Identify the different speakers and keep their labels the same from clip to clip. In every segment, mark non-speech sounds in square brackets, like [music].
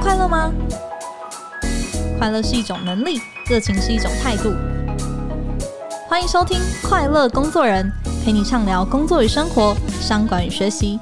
Speaker 1: 快乐吗？快乐是一种能力，热情是一种态度。欢迎收听《快乐工作人》，陪你畅聊工作与生活、商管与学习。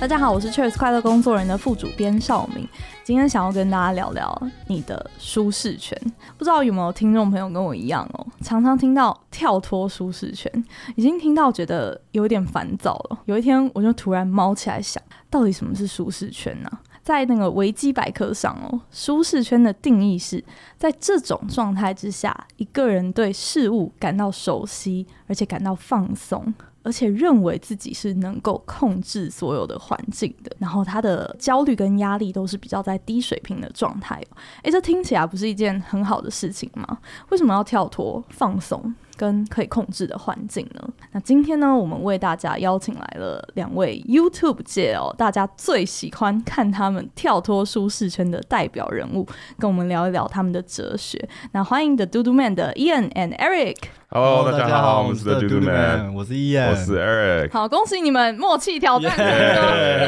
Speaker 1: 大家好，我是 Cheers 快乐工作人的副主编绍敏。今天想要跟大家聊聊你的舒适圈。不知道有没有听众朋友跟我一样哦，常常听到跳脱舒适圈，已经听到觉得有点烦躁了。有一天我就突然猫起来想，到底什么是舒适圈呢？在那个维基百科上哦，舒适圈的定义是在这种状态之下，一个人对事物感到熟悉，而且感到放松。而且认为自己是能够控制所有的环境的，然后他的焦虑跟压力都是比较在低水平的状态。诶，这听起来不是一件很好的事情吗？为什么要跳脱放松跟可以控制的环境呢？那今天呢，我们为大家邀请来了两位 YouTube 界哦，大家最喜欢看他们跳脱舒适圈的代表人物，跟我们聊一聊他们的哲学。那欢迎 The Do Do Man 的 Ian and Eric。
Speaker 2: Hello，大家好，我们是 The Do Do Man，
Speaker 3: 我是 Ian，
Speaker 2: 我是 Eric。
Speaker 1: 好，恭喜你们默契挑战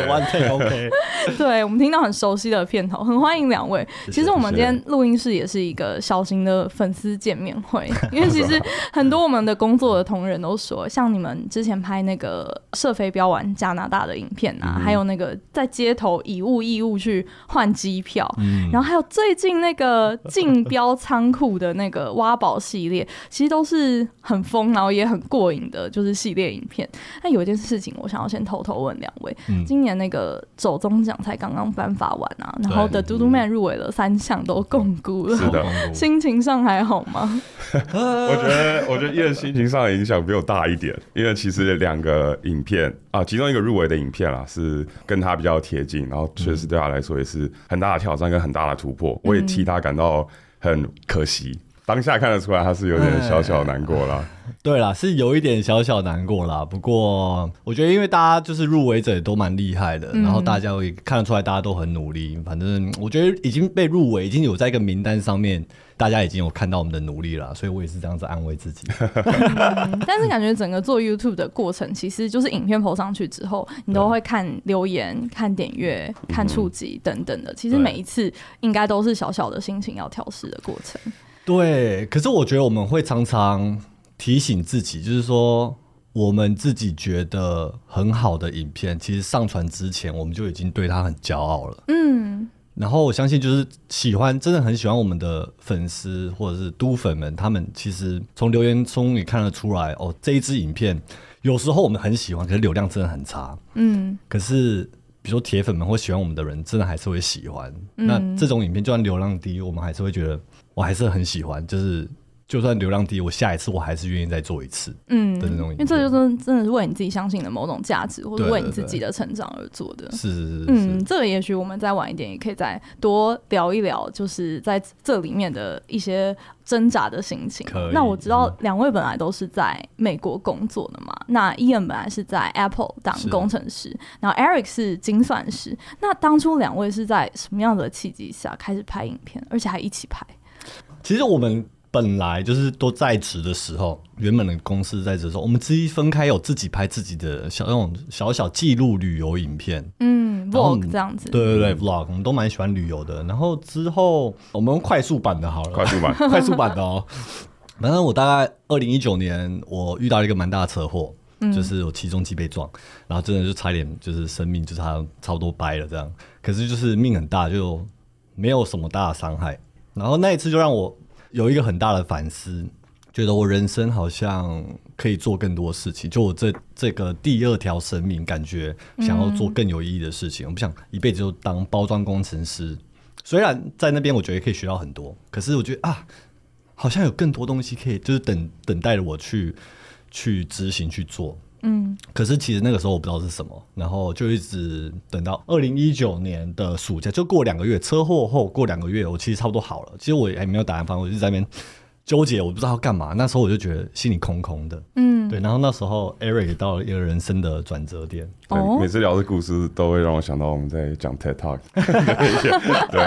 Speaker 3: ，One take OK。[laughs]
Speaker 1: 对，我们听到很熟悉的片头，很欢迎两位。其实我们今天录音室也是一个小型的粉丝见面会，因为其实 [laughs] 很多我们的工作的同仁都说，像你们之前拍那个射飞镖玩加拿大的影片啊，还有那个在街头以物易物去换机票，然后还有最近那个竞标仓库的那个挖宝系列，其实都是。很疯，然后也很过瘾的，就是系列影片。那有一件事情，我想要先偷偷问两位：嗯、今年那个走中奖才刚刚颁发完啊，然后的 Do Do Man 入围了三项，都共估了，是的，心情上还好吗？[laughs]
Speaker 2: 我觉得，我觉得因为心情上的影响比我大一点，因为其实两个影片啊，其中一个入围的影片啦，是跟他比较贴近，然后确实对他来说也是很大的挑战跟很大的突破，我也替他感到很可惜。当下看得出来，他是有点小小难过啦。
Speaker 3: 对啦，是有一点小小难过啦。不过，我觉得因为大家就是入围者也都蛮厉害的，嗯、然后大家会看得出来，大家都很努力。反正我觉得已经被入围，已经有在一个名单上面，大家已经有看到我们的努力了。所以我也是这样子安慰自己。
Speaker 1: 嗯、但是感觉整个做 YouTube 的过程，其实就是影片 PO 上去之后，你都会看留言、看点阅、看触及等等的。其实每一次应该都是小小的心情要调试的过程。
Speaker 3: 对，可是我觉得我们会常常提醒自己，就是说我们自己觉得很好的影片，其实上传之前我们就已经对他很骄傲了。嗯，然后我相信，就是喜欢真的很喜欢我们的粉丝或者是都粉们，他们其实从留言中也看得出来，哦，这一支影片有时候我们很喜欢，可是流量真的很差。嗯，可是比如说铁粉们或喜欢我们的人，真的还是会喜欢。嗯，那这种影片就算流量低，我们还是会觉得。我还是很喜欢，就是就算流量低，我下一次我还是愿意再做一次，嗯的那种。因
Speaker 1: 为这就是真的是为你自己相信的某种价值，或者为你自己的成长而做的。
Speaker 3: 是是是，
Speaker 1: 嗯，这个也许我们再晚一点也可以再多聊一聊，就是在这里面的一些挣扎的心情。那我知道两位本来都是在美国工作的嘛，那 Ian 本来是在 Apple 当工程师，然后 Eric 是精算师。那当初两位是在什么样的契机下开始拍影片，而且还一起拍？
Speaker 3: 其实我们本来就是都在职的时候，原本的公司在职的时候，我们自己分开有自己拍自己的小那种小小记录旅游影片，
Speaker 1: 嗯，vlog 这样子，
Speaker 3: 对对对，vlog，我们都蛮喜欢旅游的。然后之后我们用快速版的好了，
Speaker 2: 快速版，[laughs]
Speaker 3: 快速版的哦。反正我大概二零一九年，我遇到一个蛮大的车祸，嗯、就是我起重机被撞，然后真的就差一点就是生命就差差不多掰了这样。可是就是命很大，就没有什么大的伤害。然后那一次就让我有一个很大的反思，觉得我人生好像可以做更多事情。就我这这个第二条生命，感觉想要做更有意义的事情。我不想一辈子就当包装工程师。虽然在那边我觉得可以学到很多，可是我觉得啊，好像有更多东西可以，就是等等待着我去去执行去做。嗯，可是其实那个时候我不知道是什么，然后就一直等到二零一九年的暑假，就过两个月，车祸后过两个月，我其实差不多好了。其实我也还没有打完，反正我就在那边纠结，我不知道要干嘛。那时候我就觉得心里空空的，嗯，对。然后那时候 Eric 也到了一个人生的转折点。
Speaker 2: 对，每次聊的故事都会让我想到我们在讲 TED Talk。[laughs] 对，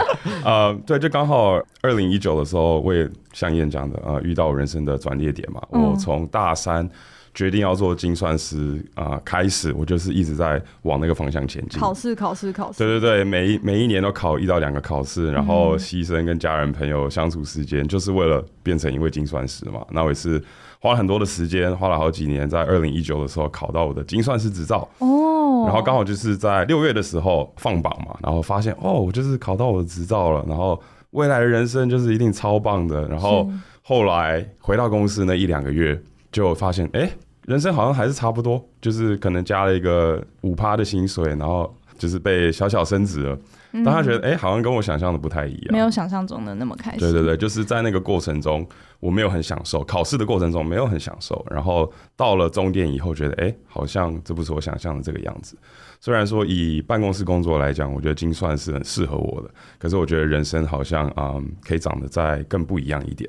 Speaker 2: 呃，对，就刚好二零一九的时候，我也像燕讲的，呃，遇到我人生的转捩点嘛。我从大三。决定要做精算师啊、呃，开始我就是一直在往那个方向前进。
Speaker 1: 考试，考试，考试。
Speaker 2: 对对对，每一每一年都考一到两个考试，然后牺牲跟家人朋友相处时间，就是为了变成一位精算师嘛。那我也是花了很多的时间，花了好几年，在二零一九的时候考到我的精算师执照。哦。然后刚好就是在六月的时候放榜嘛，然后发现哦，我就是考到我的执照了，然后未来的人生就是一定超棒的。然后后来回到公司那一两个月，就发现哎。欸人生好像还是差不多，就是可能加了一个五趴的薪水，然后就是被小小升职了。但他觉得，哎、欸，好像跟我想象的不太一样，
Speaker 1: 没有想象中的那么开心。
Speaker 2: 对对对，就是在那个过程中，我没有很享受，考试的过程中没有很享受，然后到了终点以后，觉得，哎、欸，好像这不是我想象的这个样子。虽然说以办公室工作来讲，我觉得精算是很适合我的，可是我觉得人生好像，嗯，可以长得再更不一样一点。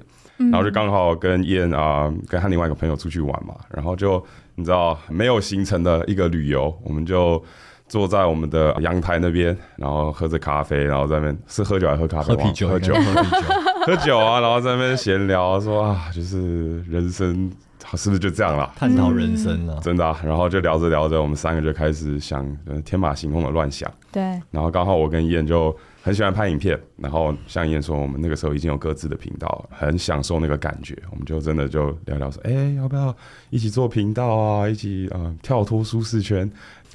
Speaker 2: 然后就刚好跟燕啊，跟他另外一个朋友出去玩嘛，然后就你知道没有行程的一个旅游，我们就坐在我们的阳台那边，然后喝着咖啡，然后在那边是喝酒还是喝咖啡？
Speaker 3: 喝啤酒，
Speaker 2: 喝酒，喝啤酒，[laughs] 喝酒啊，然后在那边闲聊，说啊，就是人生是不是就这样了？
Speaker 3: 探讨人生了，
Speaker 2: 真的啊。然后就聊着聊着，我们三个就开始想天马行空的乱想。
Speaker 1: 对。
Speaker 2: 然后刚好我跟燕就。很喜欢拍影片，然后像燕说，我们那个时候已经有各自的频道，很享受那个感觉，我们就真的就聊聊说，哎、欸，要不要一起做频道啊？一起啊、呃，跳脱舒适圈，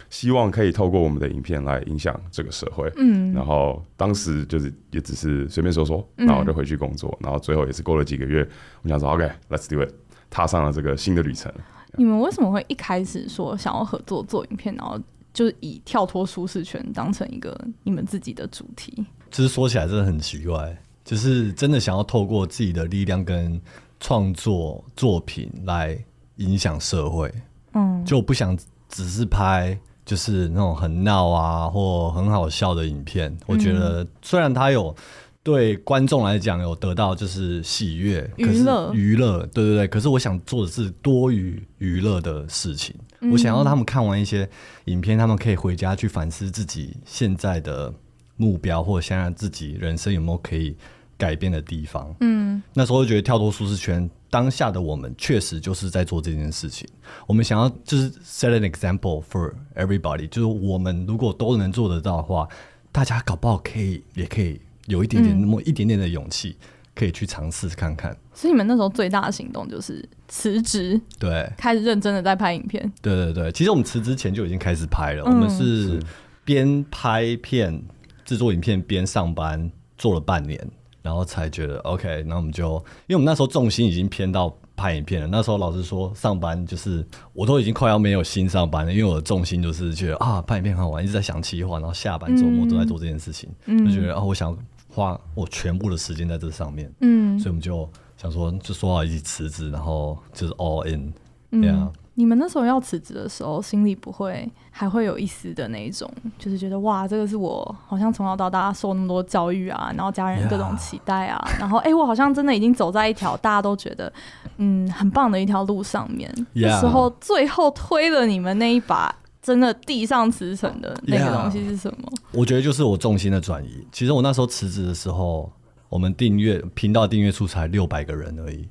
Speaker 2: 希望可以透过我们的影片来影响这个社会。嗯，然后当时就是也只是随便说说，然后就回去工作，然后最后也是过了几个月，我想说，OK，let's、okay, do it，踏上了这个新的旅程。
Speaker 1: 你们为什么会一开始说想要合作做影片，然后？就是以跳脱舒适圈当成一个你们自己的主题，
Speaker 3: 其实说起来真的很奇怪，就是真的想要透过自己的力量跟创作作品来影响社会，嗯，就不想只是拍就是那种很闹啊或很好笑的影片。我觉得虽然它有。对观众来讲，有得到就是喜悦、娱乐、娱乐，对对对。可是我想做的是多于娱乐的事情。嗯。我想要他们看完一些影片，他们可以回家去反思自己现在的目标，或者现在自己人生有没有可以改变的地方。嗯，那时候就觉得跳脱舒适圈，当下的我们确实就是在做这件事情。我们想要就是 set an example for everybody，就是我们如果都能做得到的话，大家搞不好可以也可以。有一点点那么一点点的勇气，可以去尝试看看。
Speaker 1: 所以你们那时候最大的行动就是辞职，
Speaker 3: 对，
Speaker 1: 开始认真的在拍影片。
Speaker 3: 对对对，其实我们辞职前就已经开始拍了。嗯、我们是边拍片制作影片边上班，做了半年，然后才觉得 OK。那我们就，因为我们那时候重心已经偏到拍影片了。那时候老师说，上班就是我都已经快要没有心上班了，因为我的重心就是觉得啊，拍影片很好玩，一直在想企划，然后下班周末都在做这件事情，嗯、就觉得啊，我想。花我全部的时间在这上面，嗯，所以我们就想说，就说好一起辞职，然后就是 all in，
Speaker 1: 嗯。Yeah. 你们那时候要辞职的时候，心里不会还会有一丝的那一种，就是觉得哇，这个是我好像从小到大受那么多教育啊，然后家人各种期待啊. [laughs] 然后哎、欸，我好像真的已经走在一条大家都觉得嗯很棒的一条路上面。的时候最后推了你们那一把。真的地上辞呈的那个东西是什么？Yeah,
Speaker 3: 我觉得就是我重心的转移。其实我那时候辞职的时候，我们订阅频道订阅数才六百个人而已。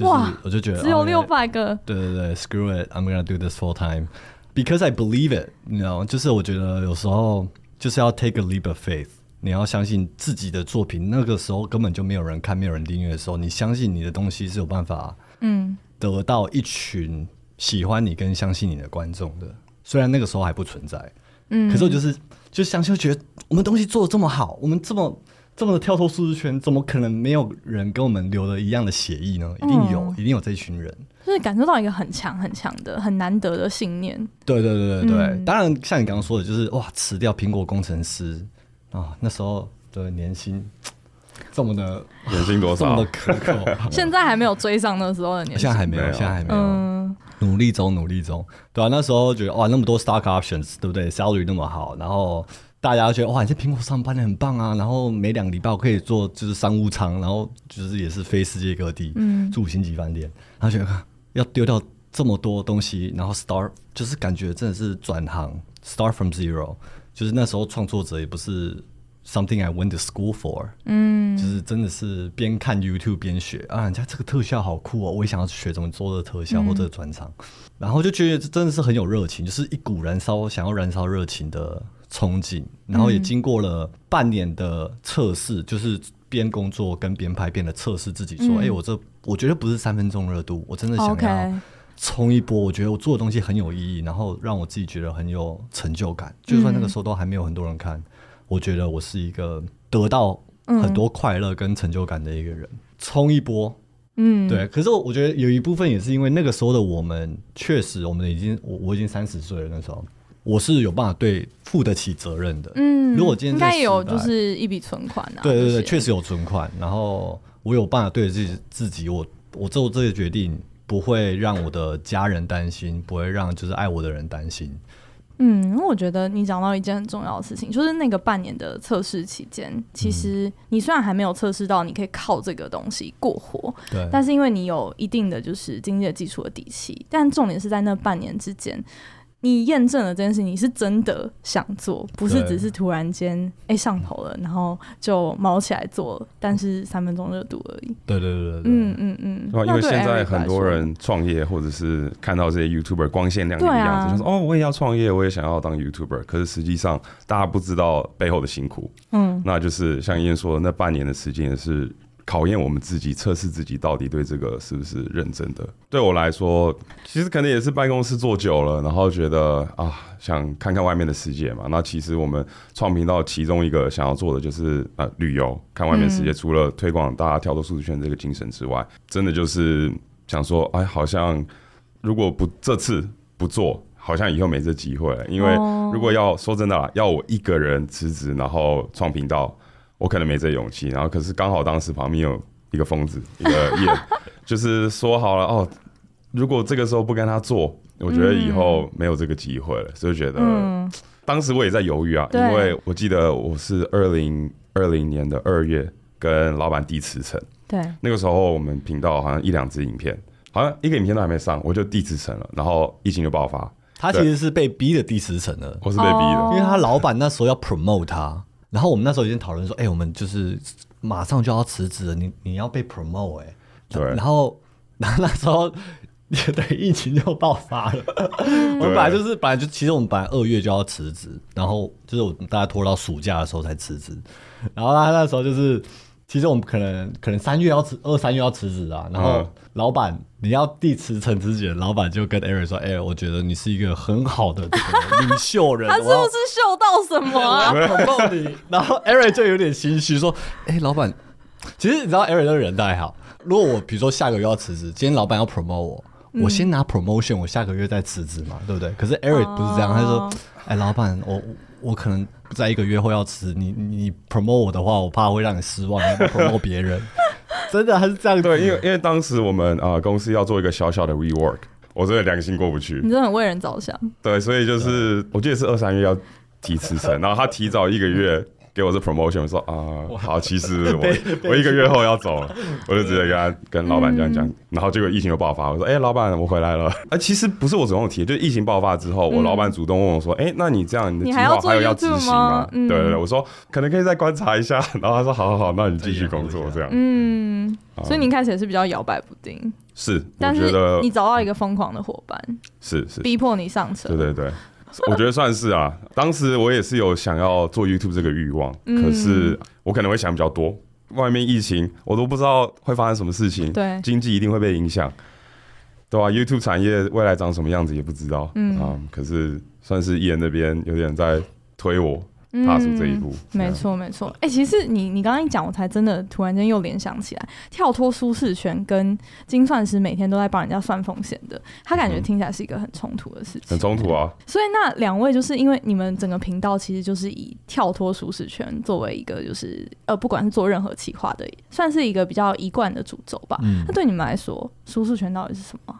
Speaker 3: 哇！我就觉得
Speaker 1: 只有六百个。
Speaker 3: 对对对，Screw it，I'm gonna do this full time because I believe it。你知道，就是我觉得有时候就是要 take a leap of faith。你要相信自己的作品，那个时候根本就没有人看，没有人订阅的时候，你相信你的东西是有办法，嗯，得到一群喜欢你跟相信你的观众的。虽然那个时候还不存在，嗯，可是我就是就想就，觉得我们东西做的这么好，我们这么这么的跳脱舒适圈，怎么可能没有人跟我们留了一样的血液呢？一定有，嗯、一定有这一群人，
Speaker 1: 就是感受到一个很强很强的、很难得的信念。
Speaker 3: 对对对对对，嗯、当然像你刚刚说的，就是哇，辞掉苹果工程师啊，那时候的年薪这么的
Speaker 2: 年薪多少？
Speaker 3: 这么的可口，[laughs]
Speaker 1: 现在还没有追上那时候的年薪，
Speaker 3: 现在还没有，现在还没有。嗯努力中，努力中，对啊，那时候觉得哇，那么多 stock options，对不对？salary 那么好，然后大家觉得哇，你在苹果上班的很棒啊，然后每两个礼拜我可以做就是商务舱，然后就是也是飞世界各地，嗯，住五星级饭店，然后觉得要丢掉这么多东西，然后 start 就是感觉真的是转行，start from zero，就是那时候创作者也不是。Something I went to school for，嗯，就是真的是边看 YouTube 边学。啊，人家这个特效好酷哦，我也想要学怎么做这个特效或者转场，嗯，然后就觉得这真的是很有热情，就是一股燃烧想要燃烧热情的憧憬，然后也经过了半年的测试，就是边工作跟边拍边的测试，自己说，哎，嗯，欸，我这我觉得不是三分钟热度，我真的想要冲一波，我觉得我做的东西很有意义，然后让我自己觉得很有成就感，就算那个时候都还没有很多人看。我觉得我是一个得到很多快乐跟成就感的一个人，冲、嗯、一波，嗯，对。可是我我觉得有一部分也是因为那个时候的我们，确实我们已经我我已经三十岁了，那时候我是有办法对负得起责任的。嗯，如果今天应该有就是一笔存款啊，对对对，确实有存款。然后我有办法对自己自己，我我做这个决定不会让我的家人担心，不会让就是爱我的人担心。嗯，因为我觉得你讲到一件很重要的事情，就是那个半年的测试期间，其实你虽然还没有测试到你可以靠这个东西过活，对，但是因为你有一定的就是经济的基础的底气，但重点是在那半年之间。你验证了这件事，你是真的想做，不是只是突然间哎、欸、上头了，然后就毛起来做，但是三分钟热度而已。对对对对，嗯嗯嗯。因为现在很多人创业，或者是看到这些 YouTuber 光鲜亮丽的样子，就说哦，我也要创业，我也想要当 YouTuber。可是实际上，大家不知道背后的辛苦。嗯，那就是像燕说的，那半年的时间也是。考验我们自己，测试自己到底对这个是不是认真的。对我来说，其实可能也是办公室坐久了，然后觉得啊，想看看外面的世界嘛。那其实我们创频道其中一个想要做的就是呃旅游，看外面世界。除了推广大家跳脱舒适圈这个精神之外，真的就是想说，哎，好像如果不这次不做，好像以后没这机会了。因为如果要说真的啦，要我一个人辞职，然后创频道。我可能没这勇气，然后可是刚好当时旁边有一个疯子，一个叶，[laughs] 就是说好了哦，如果这个时候不跟他做，我觉得以后没有这个机会了，所以觉得、嗯、当时我也在犹豫啊，因为我记得我是二零二零年的二月跟老板递辞呈，对，那个时候我们频道好像一两支影片，好像一个影片都还没上，我就递辞呈了，然后疫情就爆发，他其实是被逼的递辞呈的，我是被逼的，因为他老板那时候要 promote 他。然后我们那时候已经讨论说，哎、欸，我们就是马上就要辞职了，你你要被 promote 哎、欸，对。然后，[laughs] 然后那时候也对疫情就爆发了。[laughs] 我们本来就是本来就其实我们本来二月就要辞职，然后就是我们大家拖到暑假的时候才辞职。然后他那时候就是。其实我们可能可能三月要辞，二三月要辞职啊。然后老板，你要递辞呈之前，老板就跟 Eric 说：“哎、欸，我觉得你是一个很好的这个领袖人。”他是不是嗅到什么啊？然后 Eric 就有点心虚，说：“哎、欸，老板，其实你知道 Eric 这个人都还好。如果我比如说下个月要辞职，今天老板要 promote 我，我先拿 promotion，我下个月再辞职嘛，对不对？可是 Eric 不是这样，他说：‘哎、欸，老板，我。’我可能在一个月后要辞你，你 promote 我的话，我怕会让你失望，你 promote 别人。[laughs] 真的还是这样子？对，因为因为当时我们啊、呃、公司要做一个小小的 rework，我真的良心过不去。你真的很为人着想。对，所以就是我记得是二三月要提辞呈，然后他提早一个月。给我这 promotion，我说啊、呃，好，其实 [laughs] 我我一个月后要走了，我就直接跟他跟老板这样讲，然后结果疫情又爆发，我说哎、欸，老板我回来了，哎，[laughs] 其实不是我主动提，就是疫情爆发之后，我老板主动问我说，哎、欸，那你这样你的计划还有要执行吗？对对对，我说可能可以再观察一下，[laughs] 然后他说好好好，那你继续工作这样，嗯，所以你开始也是比较摇摆不定，是，但是你找到一个疯狂的伙伴，是是，逼迫你上车，对对对。我觉得算是啊，当时我也是有想要做 YouTube 这个欲望，可是我可能会想比较多。外面疫情，我都不知道会发生什么事情，对，经济一定会被影响，对吧？YouTube 产业未来长什么样子也不知道，嗯啊，可是算是艺人那边有点在推我。踏出这一步，嗯、没错没错。哎、欸，其实你你刚刚一讲，我才真的突然间又联想起来，跳脱舒适圈跟精算师每天都在帮人家算风险的，他感觉听起来是一个很冲突的事情，很冲突啊。所以那两位就是因为你们整个频道其实就是以跳脱舒适圈作为一个就是呃，不管是做任何企划的，算是一个比较一贯的主轴吧。嗯、那对你们来说，舒适圈到底是什么？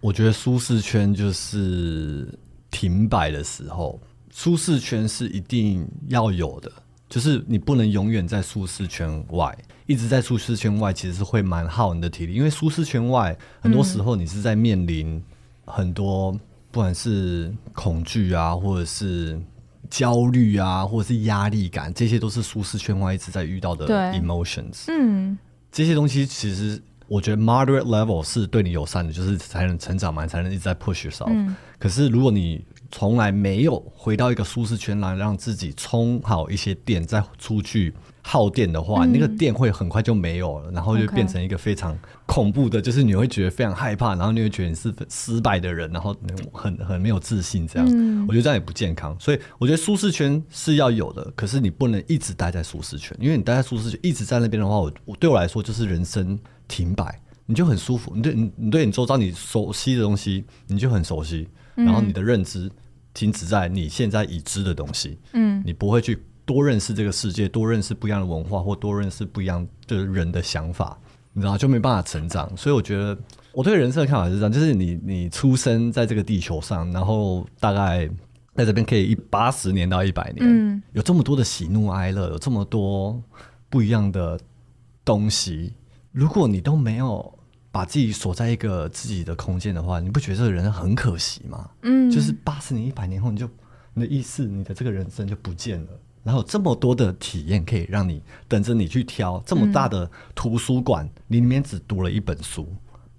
Speaker 3: 我觉得舒适圈就是停摆的时候。舒适圈是一定要有的，就是你不能永远在舒适圈外，一直在舒适圈外，其实是会蛮耗你的体力，因为舒适圈外很多时候你是在面临很多不管是恐惧啊，或者是焦虑啊，或者是压力感，这些都是舒适圈外一直在遇到的 emotions。嗯，这些东西其实。我觉得 moderate level 是对你友善的，就是才能成长嘛，才能一直在 push yourself。嗯。可是如果你从来没有回到一个舒适圈来让自己充好一些电，再出去耗电的话，嗯、那个电会很快就没有了，然后就变成一个非常恐怖的，就是你会觉得非常害怕，然后你会觉得你是失败的人，然后很很没有自信这样。嗯。我觉得这样也不健康，所以我觉得舒适圈是要有的，可是你不能一直待在舒适圈，因为你待在舒适圈一直在那边的话，我我对我来说就是人生。停摆，你就很舒服。你对你，你对你周遭你熟悉的东西，你就很熟悉。然后你的认知停止在你现在已知的东西。嗯，你不会去多认识这个世界，多认识不一样的文化，或多认识不一样的人的想法，你知道就没办法成长。所以我觉得我对人生的看法是这样：就是你你出生在这个地球上，然后大概在这边可以一八十年到一百年，嗯，有这么多的喜怒哀乐，有这么多不一样的东西。如果你都没有把自己锁在一个自己的空间的话，你不觉得这个人很可惜吗？嗯，就是八十年、一百年后，你就你的意识、你的这个人生就不见了。然后这么多的体验可以让你等着你去挑，这么大的图书馆，你里面只读了一本书，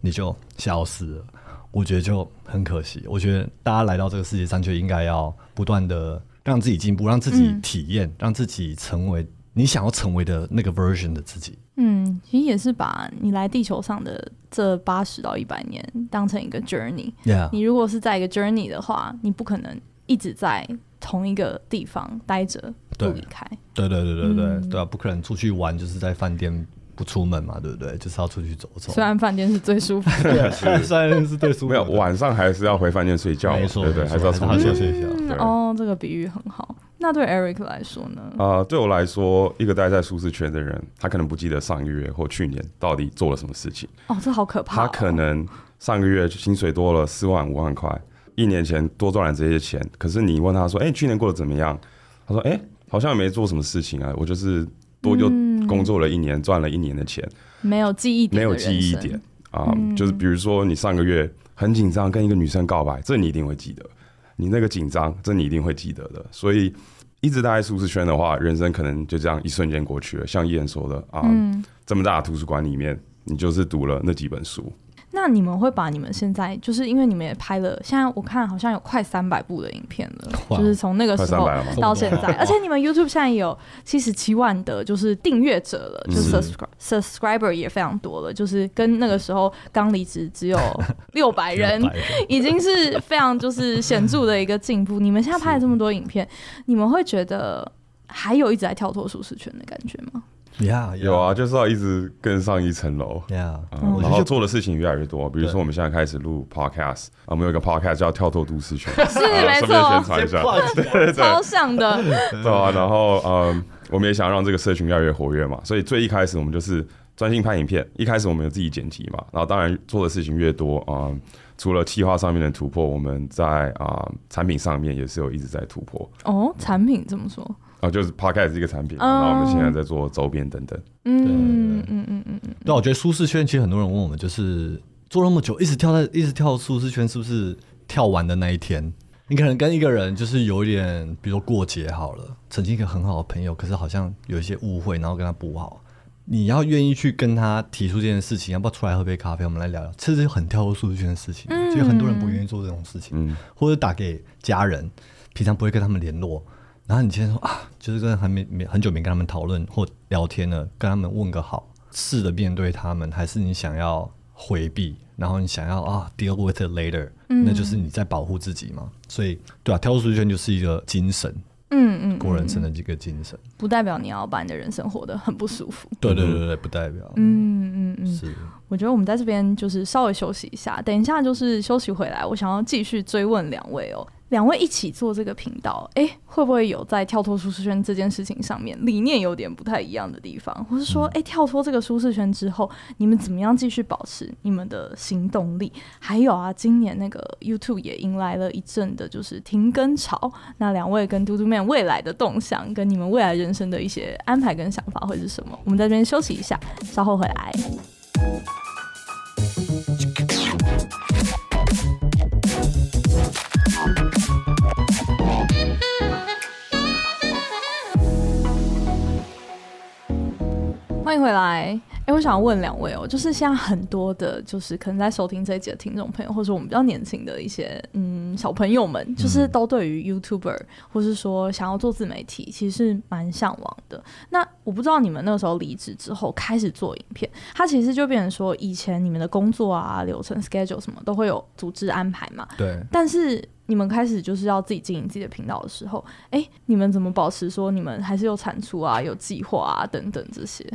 Speaker 3: 你就消失了。我觉得就很可惜。我觉得大家来到这个世界上，就应该要不断的让自己进步，让自己体验，嗯，让自己成为你想要成为的那个 version 的自己。
Speaker 1: 嗯，其实也是把你来地球上的这八十到一百年当成一个 journey。你如果是在一个 journey 的话，你不可能一直在同一个地方待着不离开。
Speaker 3: 对对对对对、嗯、对啊，不可能出去玩就是在饭店不出门嘛，对不对？就是要出去走走。
Speaker 1: 虽然饭店是最舒服的，[laughs] [laughs]
Speaker 3: 虽然是最舒服，
Speaker 2: 没有晚上还是要回饭店睡觉，没错，对对，还是要出去睡觉。
Speaker 1: 嗯、哦，这个比喻很好。那对 Eric 来说呢？
Speaker 2: 啊、呃，对我来说，一个待在舒适圈的人，他可能不记得上个月或去年到底做了什么事情。
Speaker 1: 哦，这好可怕、哦。
Speaker 2: 他可能上个月薪水多了四万五万块，一年前多赚了这些钱，可是你问他说：“哎、欸，去年过得怎么样？”他说：“哎、欸，好像也没做什么事情啊，我就是多就工作了一年，赚、嗯、了一年的钱，
Speaker 1: 没有记忆点，
Speaker 2: 没有记忆点啊、嗯。就是比如说，你上个月很紧张，跟一个女生告白，这你一定会记得。”你那个紧张，这你一定会记得的。所以一直待在舒适圈的话，人生可能就这样一瞬间过去了。像 Ian 说的啊、嗯，这么大的图书馆里面，你就是读了那几本书。
Speaker 1: 那你们会把你们现在就是因为你们也拍了，现在我看好像有快三百部的影片了，就是从那个时候到现在，而且你们 YouTube 现在有七十七万的，就是订阅者了，就是 subscribe subscriber 也非常多了，就是跟那个时候刚离职只有 [laughs] 六百人，已经是非常就是显著的一个进步。你们现在拍了这么多影片，你们会觉得还有一直在跳脱舒适圈的感觉吗
Speaker 3: ？Yeah, yeah.
Speaker 2: 有啊，就是要一直更上一层楼。
Speaker 3: Yeah.
Speaker 2: 嗯，然后做的事情越来越多。比如说，我们现在开始录 podcast，我们有一个 podcast 叫《跳脱都市圈》，
Speaker 1: 是没错，宣传一下，[laughs] 对对对，超像的。[laughs]
Speaker 2: 对啊，然后嗯，我们也想让这个社群越来越活跃嘛。所以最一开始我们就是专心拍影片。一开始我们有自己剪辑嘛，然后当然做的事情越多啊、嗯，除了企划上面的突破，我们在啊、嗯、产品上面也是有一直在突破。
Speaker 1: 哦，产品怎么说？
Speaker 2: 啊，就是 Podcast 一个产品，然后我们现在在做周边等等。
Speaker 1: 嗯嗯嗯嗯嗯嗯。
Speaker 3: 对，我觉得舒适圈其实很多人问我们，就是做那么久，一直跳在一直跳舒适圈，是不是跳完的那一天？你可能跟一个人就是有一点，比如说过节好了，曾经一个很好的朋友，可是好像有一些误会，然后跟他不好。你要愿意去跟他提出这件事情，要不要出来喝杯咖啡？我们来聊聊，其实很跳脱舒适圈的事情。嗯。其实很多人不愿意做这种事情，嗯，或者打给家人，平常不会跟他们联络。然后你今天说啊，就是跟还没没很久没跟他们讨论或聊天了，跟他们问个好，试着面对他们，还是你想要回避，然后你想要啊 deal with it later，嗯，那就是你在保护自己嘛。所以对啊，跳出舒适圈就是一个精神，嗯嗯，过人生的这个精神，
Speaker 1: 不代表你要把你的人生活得很不舒服。
Speaker 3: 对对对对，不代表。
Speaker 1: 嗯嗯嗯，是。我觉得我们在这边就是稍微休息一下，等一下就是休息回来，我想要继续追问两位哦。两位一起做这个频道，哎，会不会有在跳脱舒适圈这件事情上面理念有点不太一样的地方，或是说，哎，跳脱这个舒适圈之后，你们怎么样继续保持你们的行动力？还有啊，今年那个 YouTube 也迎来了一阵的就是停更潮，那两位跟嘟嘟 man 未来的动向，跟你们未来人生的一些安排跟想法会是什么？我们在这边休息一下，稍后回来。欢迎回来。哎，我想问两位哦，就是现在很多的，就是可能在收听这一集的听众朋友，或者我们比较年轻的一些嗯小朋友们，就是都对于 YouTuber，或是说想要做自媒体，其实是蛮向往的。那我不知道你们那个时候离职之后开始做影片，它其实就变成说，以前你们的工作啊、流程、schedule 什么都会有组织安排嘛。
Speaker 3: 对。
Speaker 1: 但是你们开始就是要自己经营自己的频道的时候，哎，你们怎么保持说你们还是有产出啊、有计划啊等等这些？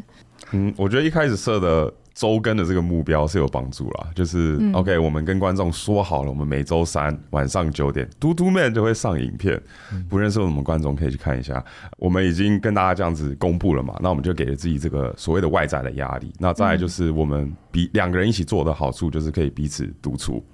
Speaker 2: 嗯，我觉得一开始设的周更的这个目标是有帮助啦，就是 OK，我们跟观众说好了，我们每周三晚上九点，嘟嘟 man 就会上影片，不认识我们观众可以去看一下。我们已经跟大家这样子公布了嘛，那我们就给了自己这个所谓的外在的压力。那再来就是我们比两个人一起做的好处，就是可以彼此督促。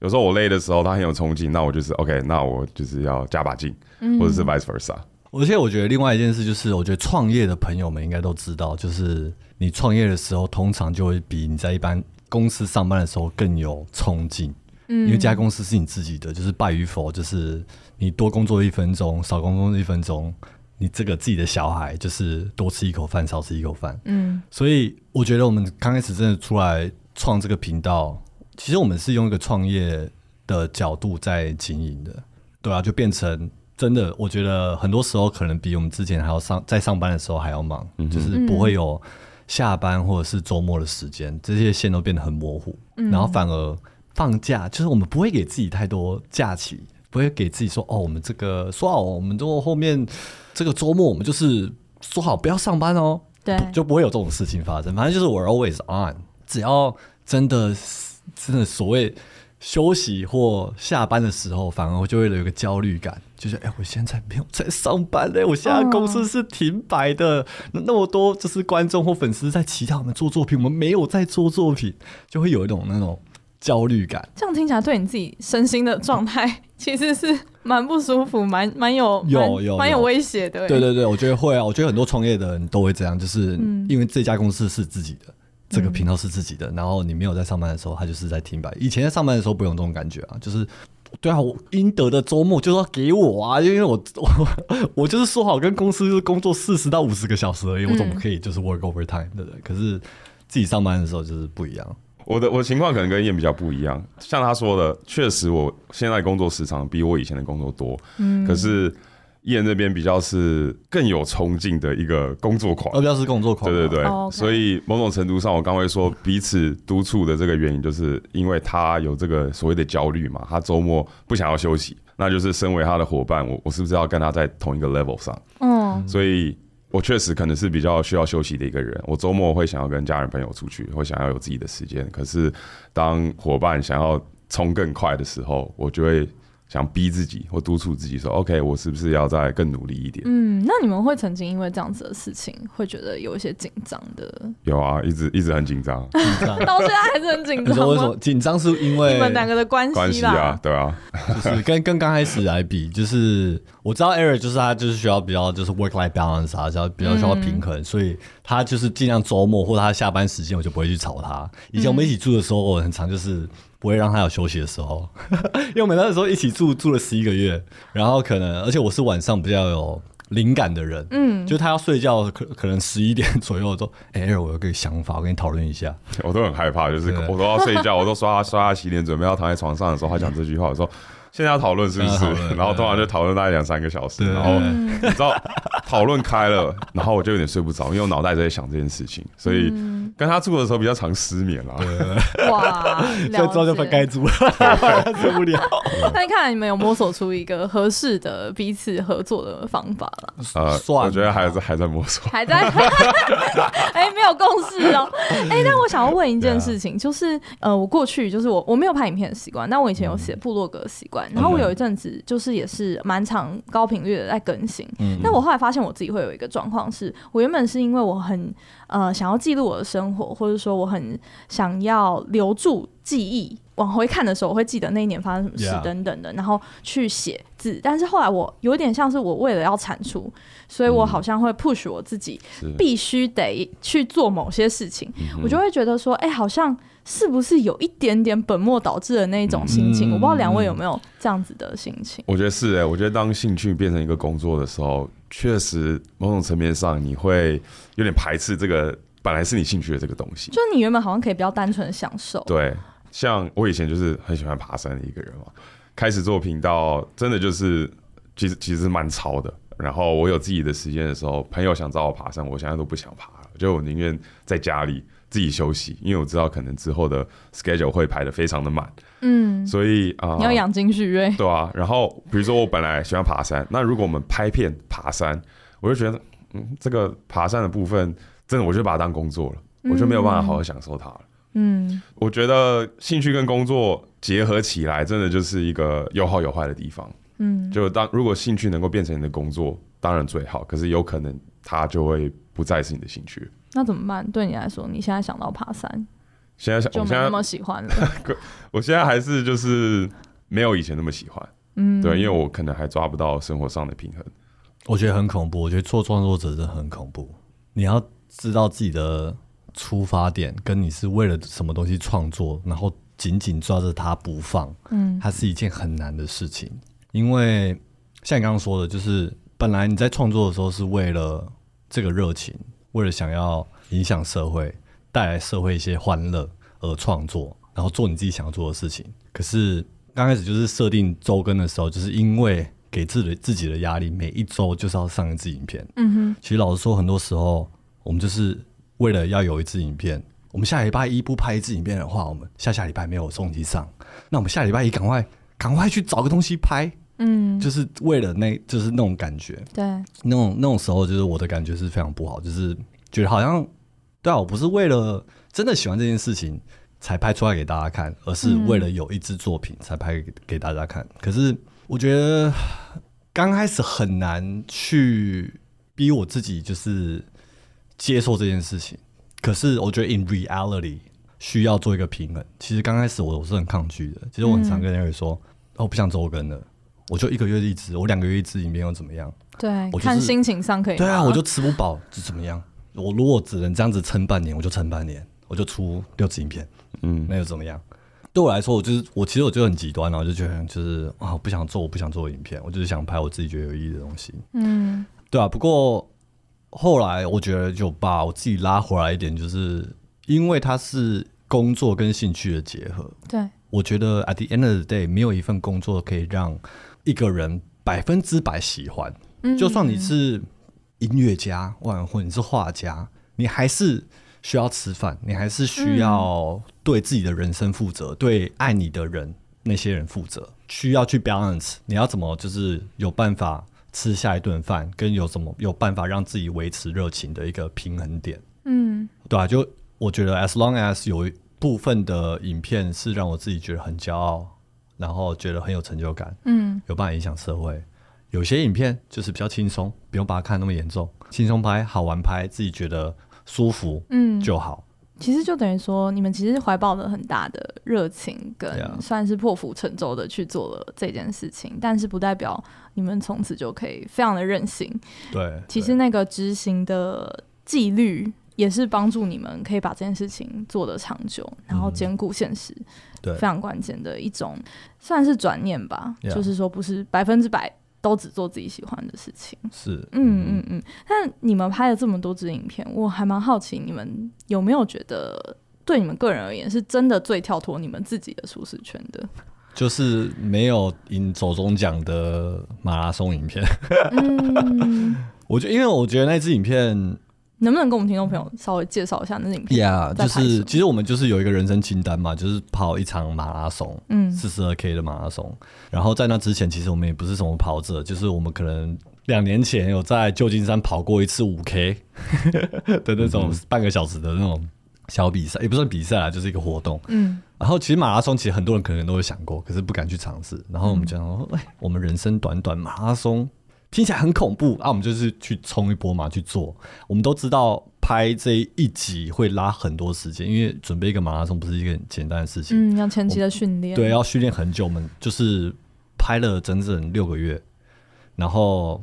Speaker 2: 有时候我累的时候，他很有冲劲，那我就是 OK，那我就是要加把劲，或者是 vice versa。
Speaker 3: 而且我觉得另外一件事就是，我觉得创业的朋友们应该都知道，就是你创业的时候，通常就会比你在一般公司上班的时候更有冲劲。嗯，因为这家公司是你自己的，就是败与否，就是你多工作一分钟，少工作一分钟，你这个自己的小孩就是多吃一口饭，少吃一口饭。嗯，所以我觉得我们刚开始真的出来创这个频道，其实我们是用一个创业的角度在经营的，对啊，就变成。真的，我觉得很多时候可能比我们之前还要上在上班的时候还要忙，嗯、就是不会有下班或者是周末的时间，这些线都变得很模糊。嗯、然后反而放假，就是我们不会给自己太多假期，不会给自己说哦，我们这个说好，我们都后面这个周末我们就是说好不要上班哦，对，就不会有这种事情发生。反正就是我 always on，只要真的真的所谓。休息或下班的时候，反而我就会有一个焦虑感，就是哎、欸，我现在没有在上班嘞，我现在公司是停摆的，那么多就是观众或粉丝在期待我们做作品，我们没有在做作品，就会有一种那种焦虑感。
Speaker 1: 这样听起来，对你自己身心的状态 [laughs] 其实是蛮不舒服，蛮蛮有
Speaker 3: 有有蛮
Speaker 1: 有威胁的。
Speaker 3: 对对对，我觉得会啊，我觉得很多创业的人都会这样，就是因为这家公司是自己的。这个频道是自己的，然后你没有在上班的时候，他就是在停摆。以前在上班的时候不用这种感觉啊，就是对啊，我应得的周末就要给我啊，因为我 [laughs] 我我就是说好跟公司就是工作四十到五十个小时而已，我怎么可以就是 work overtime 对不对？可是自己上班的时候就是不一样。
Speaker 2: 我的我的情况可能跟燕比较不一样，像他说的，确实我现在工作时长比我以前的工作多，嗯，可是。燕这边比较是更有冲劲的一个工作狂，
Speaker 3: 比较是工作狂，
Speaker 2: 对对对
Speaker 1: ，oh, okay.
Speaker 2: 所以某种程度上，我刚会说彼此督促的这个原因，就是因为他有这个所谓的焦虑嘛，他周末不想要休息，那就是身为他的伙伴，我我是不是要跟他在同一个 level 上？嗯，所以我确实可能是比较需要休息的一个人，我周末会想要跟家人朋友出去，会想要有自己的时间，可是当伙伴想要冲更快的时候，我就会。想逼自己或督促自己说：“OK，我是不是要再更努力一点？”
Speaker 1: 嗯，那你们会曾经因为这样子的事情，会觉得有一些紧张的？
Speaker 2: 有啊，一直一直很紧张，[laughs]
Speaker 1: 到现在还是很紧张。你说为什么
Speaker 3: 紧张？是因为
Speaker 1: 你们两个的关系
Speaker 2: 关系啊，对啊，
Speaker 3: 就是跟跟刚开始来比，就是我知道 Eric 就是他就是需要比较就是 work life balance 啊，需要比较需要平衡，嗯、所以他就是尽量周末或者他下班时间，我就不会去吵他。以前我们一起住的时候，我很常就是。不会让他有休息的时候，[laughs] 因为我们那时候一起住住了十一个月，然后可能，而且我是晚上比较有灵感的人，嗯，就他要睡觉，可可能十一点左右说，[laughs] 哎、欸，我有个想法，我跟你讨论一下。
Speaker 2: 我都很害怕，就是我都要睡觉，我都刷牙刷牙洗脸，准备要躺在床上的时候，他讲这句话，我说。现在要讨论是不是？[laughs] 然后通常就讨论大概两三个小时，然后你知道讨论开了，然后我就有点睡不着，因为我脑袋在想这件事情，所以跟他住的时候比较常失眠啦。
Speaker 1: 哇，
Speaker 3: 所以之后就分开住了，受不了。
Speaker 1: 那你看来你们有摸索出一个合适的彼此合作的方法了？
Speaker 2: 呃，算我觉得还是还在摸索，
Speaker 1: 还在。[laughs] 哎、欸，没有共识哦。哎、欸，但我想要问一件事情，就是呃，我过去就是我我没有拍影片的习惯，但我以前有写部落格的习惯，然后我有一阵子就是也是蛮长高频率的在更新。嗯，但我后来发现我自己会有一个状况，是我原本是因为我很呃想要记录我的生活，或者说我很想要留住记忆，往回看的时候我会记得那一年发生什么事等等的，然后去写字。但是后来我有点像是我为了要产出，所以我好像会 push 我自己，必须得去做某些事情，我就会觉得说，哎，好像。是不是有一点点本末倒置的那种心情？嗯、我不知道两位有没有这样子的心情。
Speaker 2: 我觉得是哎、欸，我觉得当兴趣变成一个工作的时候，确实某种层面上你会有点排斥这个本来是你兴趣的这个东西。
Speaker 1: 就你原本好像可以比较单纯的享受。
Speaker 2: 对，像我以前就是很喜欢爬山的一个人嘛，开始做频道真的就是其实其实蛮超的。然后我有自己的时间的时候，朋友想找我爬山，我现在都不想爬了，就我宁愿在家里。自己休息，因为我知道可能之后的 schedule 会排的非常的满，嗯，所以啊，呃、
Speaker 1: 你要养精蓄锐，
Speaker 2: 对啊。然后比如说我本来喜欢爬山，那如果我们拍片爬山，我就觉得，嗯，这个爬山的部分，真的我就把它当工作了，我就没有办法好好享受它了。嗯，我觉得兴趣跟工作结合起来，真的就是一个有好有坏的地方。嗯，就当如果兴趣能够变成你的工作，当然最好，可是有可能它就会不再是你的兴趣。
Speaker 1: 那怎么办？对你来说，你现在想到爬山，
Speaker 2: 现在想
Speaker 1: 就没那么喜欢了。[laughs]
Speaker 2: 我现在还是就是没有以前那么喜欢，嗯，对，因为我可能还抓不到生活上的平衡。
Speaker 3: 我觉得很恐怖，我觉得做创作者真的很恐怖。你要知道自己的出发点，跟你是为了什么东西创作，然后紧紧抓着它不放，嗯，它是一件很难的事情。因为像你刚刚说的，就是本来你在创作的时候是为了这个热情。为了想要影响社会，带来社会一些欢乐而创作，然后做你自己想要做的事情。可是刚开始就是设定周更的时候，就是因为给自己自己的压力，每一周就是要上一支影片。嗯哼。其实老实说，很多时候我们就是为了要有一支影片。我们下礼拜一不拍一支影片的话，我们下下礼拜没有东西上。那我们下礼拜一赶快赶快去找个东西拍。嗯，就是为了那，就是那种感觉，
Speaker 1: 对，
Speaker 3: 那种那种时候，就是我的感觉是非常不好，就是觉得好像，对啊，我不是为了真的喜欢这件事情才拍出来给大家看，而是为了有一支作品才拍给大家看。嗯、可是我觉得刚开始很难去逼我自己，就是接受这件事情。可是我觉得 in reality 需要做一个平衡。其实刚开始我我是很抗拒的，其实我很常跟人说，嗯、哦，我不想周更了。我就一个月一支，我两个月一支影片又怎么样？
Speaker 1: 对，
Speaker 3: 我
Speaker 1: 就是、看心情上可以。
Speaker 3: 对啊，我就吃不饱就怎么样？我如果只能这样子撑半年，我就撑半年，我就出六支影片，嗯，那又怎么样？对我来说，我就是我其实我就很极端，然后就觉得就是啊，我不想做，我不想做影片，我就是想拍我自己觉得有意义的东西。嗯，对啊。不过后来我觉得就把我自己拉回来一点，就是因为它是工作跟兴趣的结合。
Speaker 1: 对，
Speaker 3: 我觉得 at the end of the day，没有一份工作可以让一个人百分之百喜欢，就算你是音乐家，或或你是画家，你还是需要吃饭，你还是需要对自己的人生负责，对爱你的人那些人负责，需要去 balance。你要怎么就是有办法吃下一顿饭，跟有什么有办法让自己维持热情的一个平衡点？嗯，对啊，就我觉得，as long as 有一部分的影片是让我自己觉得很骄傲。然后觉得很有成就感，嗯，有办法影响社会。有些影片就是比较轻松，不用把它看那么严重，轻松拍，好玩拍，自己觉得舒服，嗯，就好。
Speaker 1: 其实就等于说，你们其实怀抱了很大的热情，跟算是破釜沉舟的去做了这件事情，但是不代表你们从此就可以非常的任性。
Speaker 3: 对，
Speaker 1: 其实那个执行的纪律。也是帮助你们可以把这件事情做得长久，然后兼顾现实，嗯、对，非常关键的一种，算是转念吧。就是说，不是百分之百都只做自己喜欢的事情。
Speaker 3: 是，
Speaker 1: 嗯嗯嗯。但你们拍了这么多支影片，我还蛮好奇，你们有没有觉得，对你们个人而言，是真的最跳脱你们自己的舒适圈的？
Speaker 3: 就是没有赢走中奖的马拉松影片。[laughs] 嗯，我觉得，因为我觉得那支影片。
Speaker 1: 能不能跟我们听众朋友稍微介绍一下那影片
Speaker 3: ？Yeah，就是其实我们就是有一个人生清单嘛，就是跑一场马拉松，嗯，四十二 K 的马拉松。然后在那之前，其实我们也不是什么跑者，就是我们可能两年前有在旧金山跑过一次五 K [laughs] 的那种半个小时的那种小比赛，也不算比赛啊，就是一个活动。嗯，然后其实马拉松其实很多人可能都有想过，可是不敢去尝试。然后我们讲说，哎、嗯，我们人生短短马拉松。听起来很恐怖啊！我们就是去冲一波嘛，去做。我们都知道拍这一集会拉很多时间，因为准备一个马拉松不是一个很简单的事情。
Speaker 1: 嗯，要前期的训练。
Speaker 3: 对，要训练很久。我们就是拍了整整六个月，然后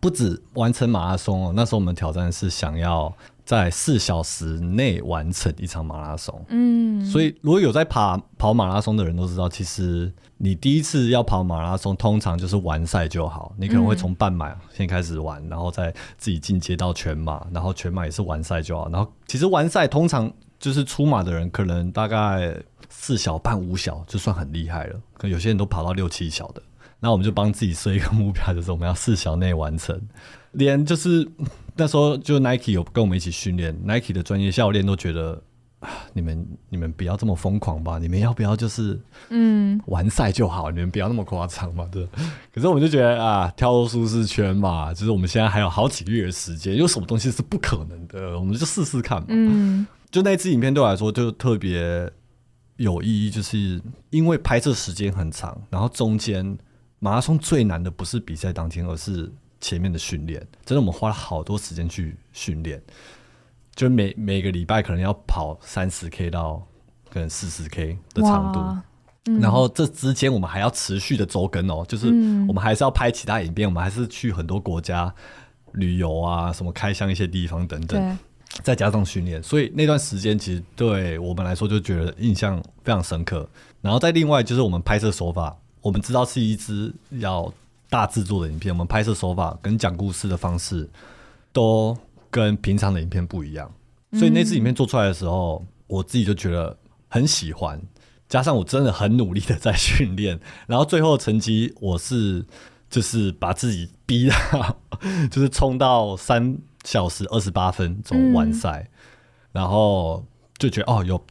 Speaker 3: 不止完成马拉松哦。那时候我们挑战是想要。在四小时内完成一场马拉松，嗯，所以如果有在跑跑马拉松的人都知道，其实你第一次要跑马拉松，通常就是完赛就好。你可能会从半马先开始玩，然后再自己进阶到全马，然后全马也是完赛就好。然后其实完赛通常就是出马的人，可能大概四小半五小就算很厉害了，可有些人都跑到六七小的。那我们就帮自己设一个目标，就是我们要四小内完成，连就是。那时候就 Nike 有跟我们一起训练，Nike 的专业教练都觉得，你们你们不要这么疯狂吧，你们要不要就是嗯完赛就好，嗯、你们不要那么夸张嘛，对。可是我们就觉得啊，跳出舒适圈嘛，就是我们现在还有好几个月的时间，有什么东西是不可能的，我们就试试看嘛。嗯，就那支影片对我来说就特别有意义，就是因为拍摄时间很长，然后中间马拉松最难的不是比赛当天，而是。前面的训练，真的我们花了好多时间去训练，就每每个礼拜可能要跑三十 K 到可能四十 K 的长度，嗯、然后这之间我们还要持续的周更哦，就是我们还是要拍其他影片，我们还是去很多国家旅游啊，什么开箱一些地方等等，再加上训练，所以那段时间其实对我们来说就觉得印象非常深刻。然后再另外就是我们拍摄手法，我们知道是一支要。大制作的影片，我们拍摄手法跟讲故事的方式都跟平常的影片不一样，所以那支影片做出来的时候，我自己就觉得很喜欢。加上我真的很努力的在训练，然后最后成绩我是就是把自己逼到，就是冲到三小时二十八分钟完赛，然后就觉得哦有。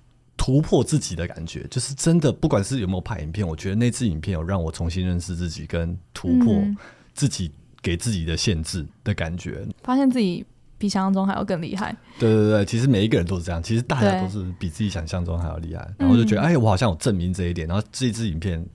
Speaker 3: 突破自己的感觉，就是真的，不管是有没有拍影片，我觉得那支影片有让我重新认识自己，跟突破自己给自己的限制的感觉，嗯、发现自己比想象中还要更厉害。对对对，其实每一个人都是这样，其实大家都是比自己想象中还要厉害。然后就觉得，嗯、哎，我好像有证明这一点。然后这支影片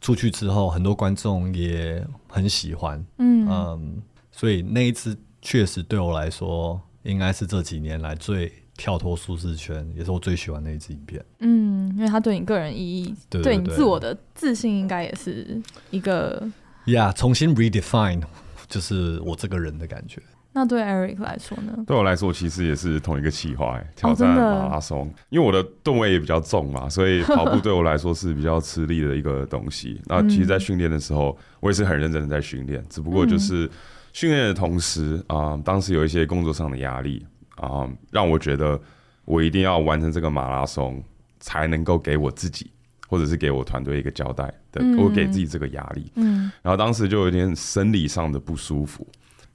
Speaker 3: 出去之后，很多观众也很喜欢。嗯嗯，所以那一次确实对我来说，应该是这几年来最。跳脱舒适圈也是我最喜欢的一支影片。嗯，因为它对你个人意义，对，对，对，对你自我的自信，应该也是一个呀，yeah, 重新 redefine，就是我这个人的感觉。那对 Eric 来说呢？对我来说，其实也是同一个计划，挑战马拉松。哦、因为我的吨位也比较重嘛，所以跑步对我来说是比较吃力的一个东西。[laughs] 那其实，在训练的时候，我也是很认真的在训练，只不过就是训练的同时啊、呃，当时有一些工作上的压力。啊，让我觉得我一定要完成这个马拉松，才能够给我自己或者是给我团队一个交代的，我给自己这个压力。嗯，然后当时就有点生理上的不舒服，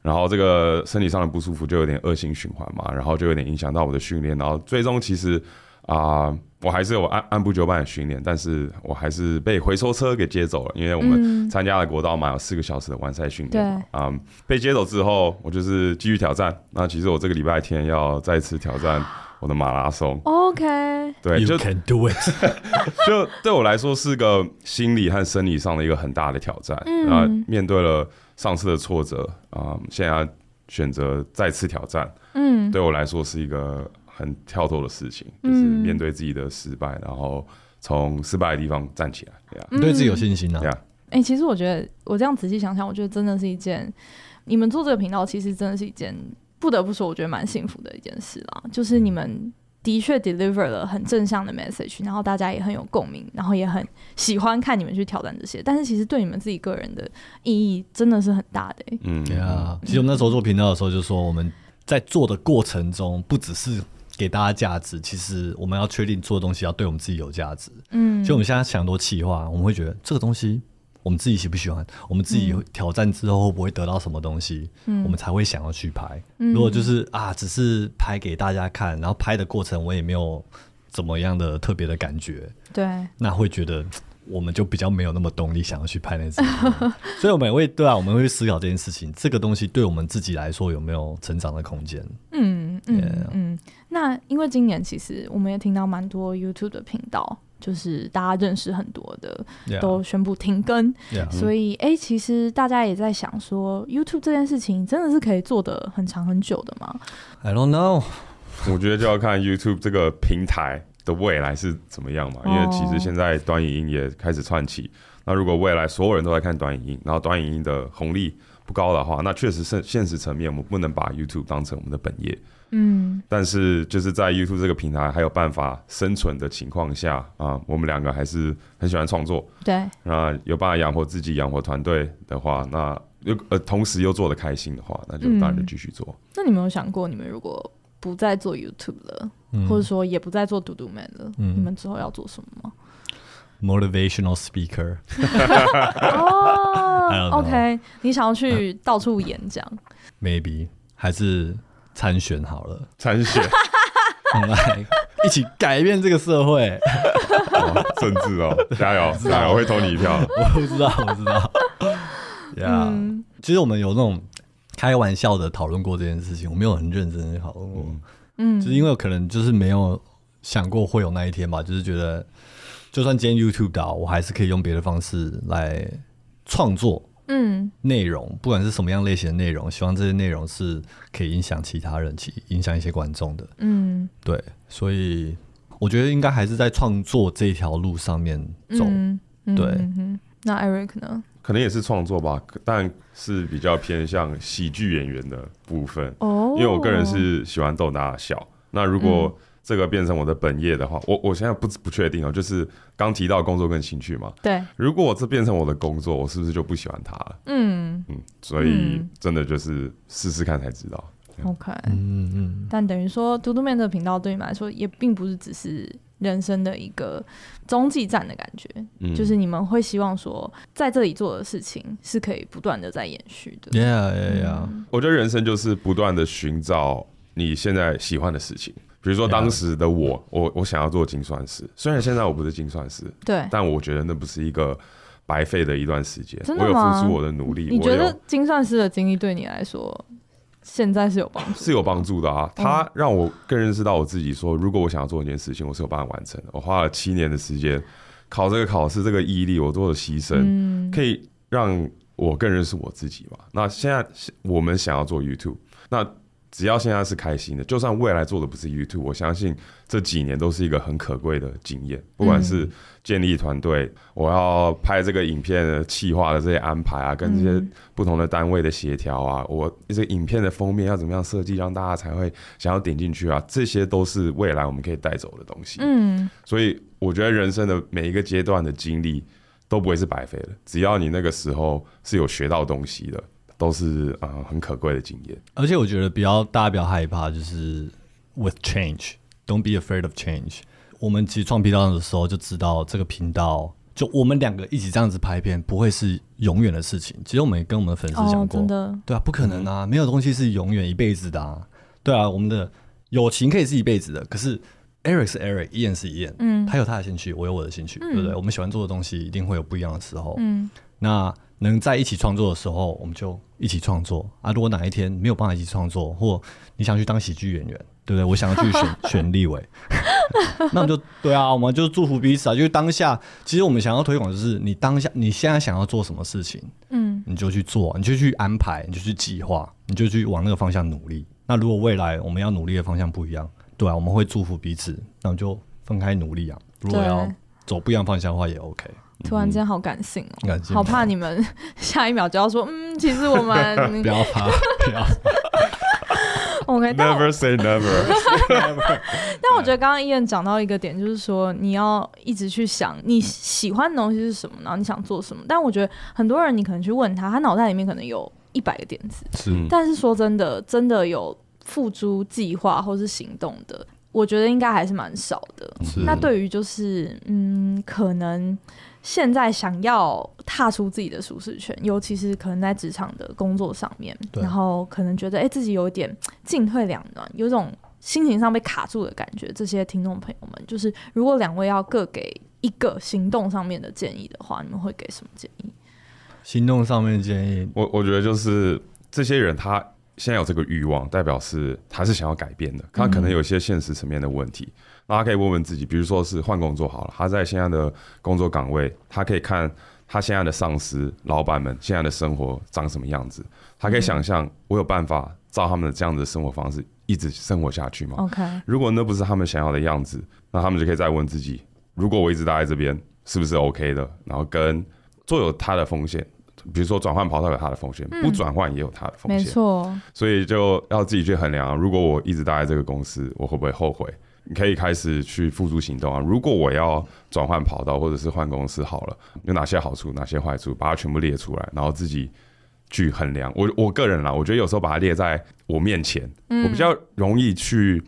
Speaker 3: 然后这个身体上的不舒服就有点恶性循环嘛，然后就有点影响到我的训练，然后最终其实啊。我还是有按按部就班的训练，但是我还是被回收车给接走了，因为我们参加了国道马有四个小时的完赛训练。啊、嗯，被接走之后，我就是继续挑战。那其实我这个礼拜天要再次挑战我的马拉松。OK，对，就 You can do it。[laughs] 就对我来说是个心理和生理上的一个很大的挑战。嗯，然后面对了上次的挫折啊、嗯，现在选择再次挑战。嗯，对我来说是一个。很跳脱的事情，就是面对自己的失败，嗯、然后从失败的地方站起来，对啊，你对自己有信心啊。对啊。哎，其实我觉得我这样仔细想想，我觉得真的是一件，你们做这个频道，其实真的是一件不得不说，我觉得蛮幸福的一件事啦。就是你们的确 deliver 了很正向的 message，然后大家也很有共鸣，然后也很喜欢看你们去挑战这些。但是其实对你们自己个人的意义真的是很大的。嗯，对啊。其实我们那时候做频道的时候，就说我们在做的过程中，不只是给大家价值，其实我们要确定做的东西要对我们自己有价值。嗯，所以我们现在想多企划，我们会觉得这个东西我们自己喜不喜欢，我们自己挑战之后会不会得到什么东西，嗯、我们才会想要去拍。嗯、如果就是啊，只是拍给大家看，然后拍的过程我也没有怎么样的特别的感觉，
Speaker 1: 对，
Speaker 3: 那会觉得我们就比较没有那么动力想要去拍那支。[laughs] 所以我们也会对啊，我们会思考这件事情，这个东西对我们自己来说有没有成长的空间？
Speaker 1: 嗯嗯嗯。那因为今年其实我们也听到蛮多 YouTube 的频道。就是大家认识很多的 Yeah. 都宣布停更，Yeah. 所以哎、欸，其实大家也在想说，YouTube 这件事情真的是可以做得很长很久的吗
Speaker 3: ？I don't know，
Speaker 2: 我觉得就要看 YouTube 这个平台的未来是怎么样嘛。因为其实现在短影音也开始窜起，那如果未来所有人都在看短影音，然后短影音的红利不高的话，那确实是现实层面，我们不能把 YouTube 当成我们的本业。嗯，但是就是在 YouTube 这个平台还有办法生存的情况下啊，我们两个还是很喜欢创作。
Speaker 1: 对，
Speaker 2: 那有办法养活自己、养活团队的话，那又呃同时又做的开心的话，那就当然就继续做。
Speaker 1: 嗯。那你们有想过，你们如果不再做 YouTube 了，嗯、或者说也不再做 Duduman 了，嗯、你们之后要做什么吗
Speaker 3: ？Motivational speaker。
Speaker 1: 哦，[laughs] OK，你想要去到处演讲
Speaker 3: ？Maybe 还是。参选好了，
Speaker 2: 参选，[laughs]
Speaker 3: 我们来一起改变这个社会。
Speaker 2: 政治哦，[laughs] 加油，加油，我会投你一票。
Speaker 3: 我不知道，我不知道。[laughs] 呀，其实我们有那种开玩笑的讨论过这件事情，我没有很认真的讨论过。嗯，就是因为可能就是没有想过会有那一天吧，就是觉得就算今天 YouTube 倒，我还是可以用别的方式来创作。嗯，内容不管是什么样类型的内容，希望这些内容是可以影响其他人，去影响一些观众的。嗯，对，所以我觉得应该还是在创作这条路上面走。嗯、对、嗯，
Speaker 1: 那 Eric 呢？
Speaker 2: 可能也是创作吧，但是比较偏向喜剧演员的部分。哦，因为我个人是喜欢逗大家笑。那如果、嗯这个变成我的本业的话，我我现在不不确定哦，就是刚提到工作跟兴趣嘛。
Speaker 1: 对，
Speaker 2: 如果我这变成我的工作，我是不是就不喜欢它了？嗯嗯，所以真的就是试试看才知道。
Speaker 1: OK，嗯嗯。但等于说，Duduman 的频道对你们来说，也并不是只是人生的一个中继站的感觉，嗯、就是你们会希望说，在这里做的事情是可以不断的在延续的。
Speaker 3: Yeah yeah yeah、嗯。
Speaker 2: 我觉得人生就是不断的寻找你现在喜欢的事情。比如说当时的我.我我想要做精算师，虽然现在我不是精算师，
Speaker 1: 对，
Speaker 2: 但我觉得那不是一个白费的一段
Speaker 1: 时间，
Speaker 2: 我有付出我的努力。
Speaker 1: 你觉得精算师的经历对你来说，现在是有帮助？
Speaker 2: 是有帮助的啊，他让我更认识到我自己说，说如果我想要做一件事情，我是有办法完成的。我花了七年的时间考这个考试，这个毅力，我做的牺牲，嗯、可以让我更认识我自己嘛。那现在我们想要做 YouTube，那。只要现在是开心的，就算未来做的不是 YouTube，我相信这几年都是一个很可贵的经验。不管是建立团队，嗯、我要拍这个影片的企划的这些安排啊，跟这些不同的单位的协调啊，嗯、我这个影片的封面要怎么样设计，让大家才会想要点进去啊，这些都是未来我们可以带走的东西。嗯，所以我觉得人生的每一个阶段的经历都不会是白费的，只要你那个时候是有学到东西的。都是啊、呃，很可贵的经验。
Speaker 3: 而且我觉得，比较大家比较害怕，就是 with change，don't be afraid of change。我们其实创频道的时候就知道，这个频道就我们两个一起这样子拍片，不会是永远的事情。其实我们也跟我们的粉丝讲过，哦、真的，对啊，不可能啊，嗯、没有东西是永远一辈子的啊。对啊，我们的友情可以是一辈子的，可是 Eric 是 Eric，Ian 是 Ian，嗯，他有他的兴趣，我有我的兴趣，嗯、对不对？我们喜欢做的东西一定会有不一样的时候，嗯，那。能在一起创作的时候，我们就一起创作啊！如果哪一天没有办法一起创作，或你想去当喜剧演员，对不对？我想要去选 [laughs] 选立委，[laughs] 那我们就对啊，我们就祝福彼此啊！就是当下，其实我们想要推广的是你当下，你现在想要做什么事情，嗯，你就去做，你就去安排，你就去计划，你就去往那个方向努力。那如果未来我们要努力的方向不一样，对啊，我们会祝福彼此，那我们就分开努力啊！如果要走不一样方向的话，也 OK。
Speaker 1: 突然间好感性哦，感性好怕你们 [laughs] 下一秒就要说，嗯，其实我们 [laughs]
Speaker 3: 不要怕，不要怕。[laughs]
Speaker 2: OK，Never say never。
Speaker 1: 但我觉得刚刚伊恩讲到一个点，就是说你要一直去想你喜欢的东西是什么，然后你想做什么。但我觉得很多人，你可能去问他，他脑袋里面可能有一百个点子，是。但是说真的，真的有付诸计划或是行动的。我觉得应该还是蛮少的。那对于就是嗯，可能现在想要踏出自己的舒适圈，尤其是可能在职场的工作上面，然后可能觉得哎、欸、自己有一点进退两难，有种心情上被卡住的感觉。这些听众朋友们，就是如果两位要各给一个行动上面的建议的话，你们会给什么建议？
Speaker 3: 行动上面的建议，
Speaker 2: 我我觉得就是这些人他现在有这个欲望，代表是他是想要改变的，他可能有一些现实层面的问题。嗯那他可以问问自己，比如说是换工作好了，他在现在的工作岗位，他可以看他现在的上司、老板们现在的生活长什么样子，他可以想象我有办法照他们的这样子的生活方式一直生活下去吗
Speaker 1: ？OK，
Speaker 2: 如果那不是他们想要的样子，那他们就可以再问自己，如果我一直待在这边，是不是 OK 的？然后跟做有他的风险，比如说转换跑道有他的风险，不转换也有他的风险，
Speaker 1: 没错，
Speaker 2: 所以就要自己去衡量，如果我一直待在这个公司，我会不会后悔？你可以开始去付诸行动啊！如果我要转换跑道或者是换公司，好了，有哪些好处，哪些坏处，把它全部列出来，然后自己去衡量。我我个人啦，我觉得有时候把它列在我面前，嗯、我比较容易去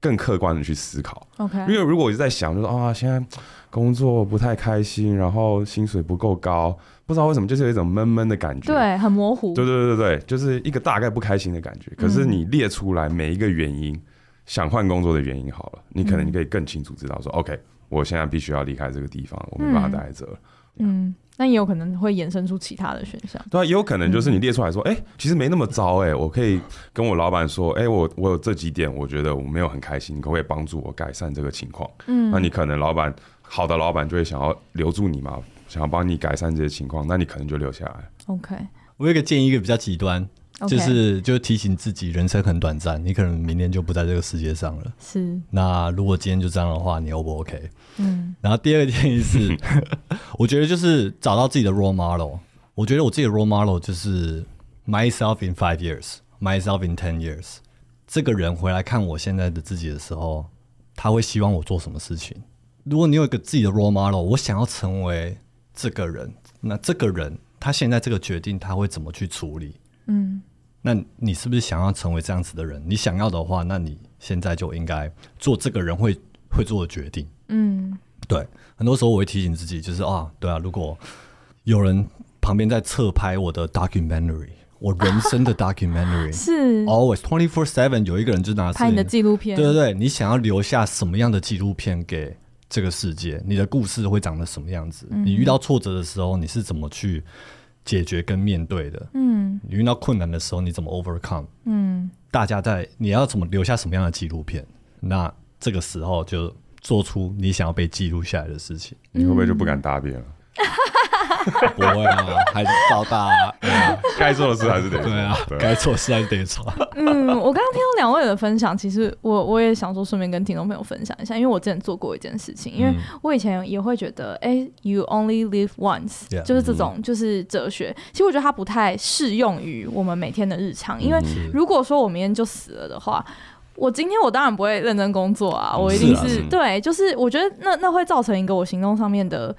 Speaker 2: 更客观的去思考。
Speaker 1: OK，
Speaker 2: 因为如果我就在想，就是啊，现在工作不太开心，然后薪水不够高，不知道为什么，就是有一种闷闷的感觉，
Speaker 1: 对，很模糊，
Speaker 2: 对对对对，就是一个大概不开心的感觉。可是你列出来每一个原因。想换工作的原因好了，你可能你可以更清楚知道说、嗯、，OK，我现在必须要离开这个地方，我没办法待在这。
Speaker 1: 嗯，那、嗯、也有可能会衍生出其他的选项。
Speaker 2: 对啊，也有可能就是你列出来说，哎、嗯欸，其实没那么糟哎、欸，我可以跟我老板说，哎、欸，我我有这几点，我觉得我没有很开心，你可不可以帮助我改善这个情况？嗯，那你可能老板好的老板就会想要留住你嘛，想要帮你改善这些情况，那你可能就留下来。
Speaker 1: OK，
Speaker 3: 我有个建议，一个比较极端。就是就提醒自己，人生很短暂，你可能明天就不在这个世界上了。
Speaker 1: 是。那
Speaker 3: 如果今天就这样的话，你 O 不 OK？嗯。然后第二个建议是，[laughs] 我觉得就是找到自己的 role model。我觉得我自己的 role model 就是 myself in five years，myself in ten years。这个人回来看我现在的自己的时候，他会希望我做什么事情？如果你有一个自己的 role model，我想要成为这个人，那这个人他现在这个决定他会怎么去处理？嗯，那你是不是想要成为这样子的人？你想要的话，那你现在就应该做这个人会会做的决定。嗯，对。很多时候我会提醒自己，就是啊，对啊，如果有人旁边在侧拍我的 documentary，我人生的 [laughs] documentary，
Speaker 1: 是
Speaker 3: always twenty four seven，有一个人就拿
Speaker 1: 拍你的纪录片。
Speaker 3: 对对对，你想要留下什么样的纪录片给这个世界？你的故事会长得什么样子？嗯、你遇到挫折的时候，你是怎么去？解决跟面对的，嗯，你遇到困难的时候你怎么 overcome？嗯，大家在你要怎么留下什么样的纪录片？那这个时候就做出你想要被记录下来的事情。
Speaker 2: 你会不会就不敢答辩了？[laughs]
Speaker 3: 不会啊，还是照大啊。[laughs]
Speaker 2: 该做的事还是得做。
Speaker 3: 对啊，该做的事还是得做。
Speaker 1: 嗯，我刚刚听到两位的分享，其实我我也想说，顺便跟听众朋友分享一下，因为我之前做过一件事情，因为我以前也会觉得，哎、欸、，you only live once，、yeah, 就是这种就是哲学。其实我觉得它不太适用于我们每天的日常，因为如果说我明天就死了的话，我今天我当然不会认真工作啊，我一定是，是、啊、对，就是我觉得那那会造成一个我行动上面的。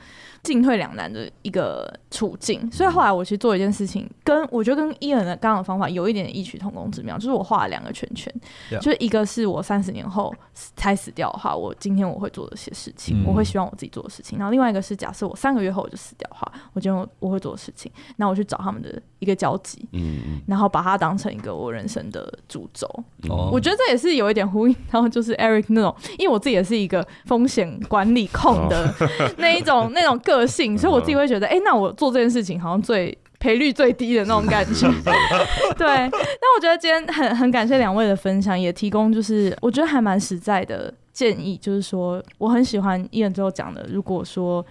Speaker 1: 进退两难的一个处境，所以后来我去做一件事情，跟我觉得跟伊恩的刚刚的方法有一点异曲同工之妙，就是我画了两个圈圈.就是一个是我三十年后才死掉的话，我今天我会做的些事情，嗯、我会希望我自己做的事情，然后另外一个是假设我三个月后我就死掉的话，我今天我，我会做的事情，那我去找他们的一个交集，嗯、然后把它当成一个我人生的主轴，嗯、我觉得这也是有一点呼应，然后就是 Eric 那种，因为我自己也是一个风险管理控的 [laughs] 那一种那种个。个性，所以我自己会觉得，哎、欸，那我做这件事情好像最赔率最低的那种感觉。[laughs] 对，那我觉得今天很很感谢两位的分享，也提供就是我觉得还蛮实在的建议，就是说我很喜欢伊人最后讲的，如果说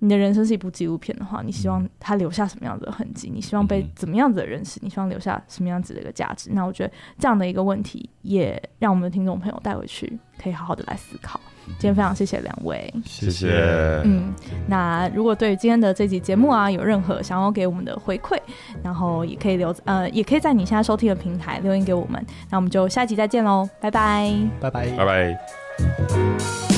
Speaker 1: 你的人生是一部纪录片的话，你希望它留下什么样子的痕迹？你希望被怎么样子的认识？你希望留下什么样子的一个价值？那我觉得这样的一个问题，也让我们的听众朋友带回去，可以好好的来思考。今天非常谢谢两位，
Speaker 2: 谢谢。
Speaker 1: 嗯，那如果对今天的这集节目啊有任何想要给我们的回馈，然后也可以留呃，也可以在你现在收听的平台留言给我们。那我们就下一集再见喽，拜拜，
Speaker 3: 拜拜，
Speaker 2: 拜拜。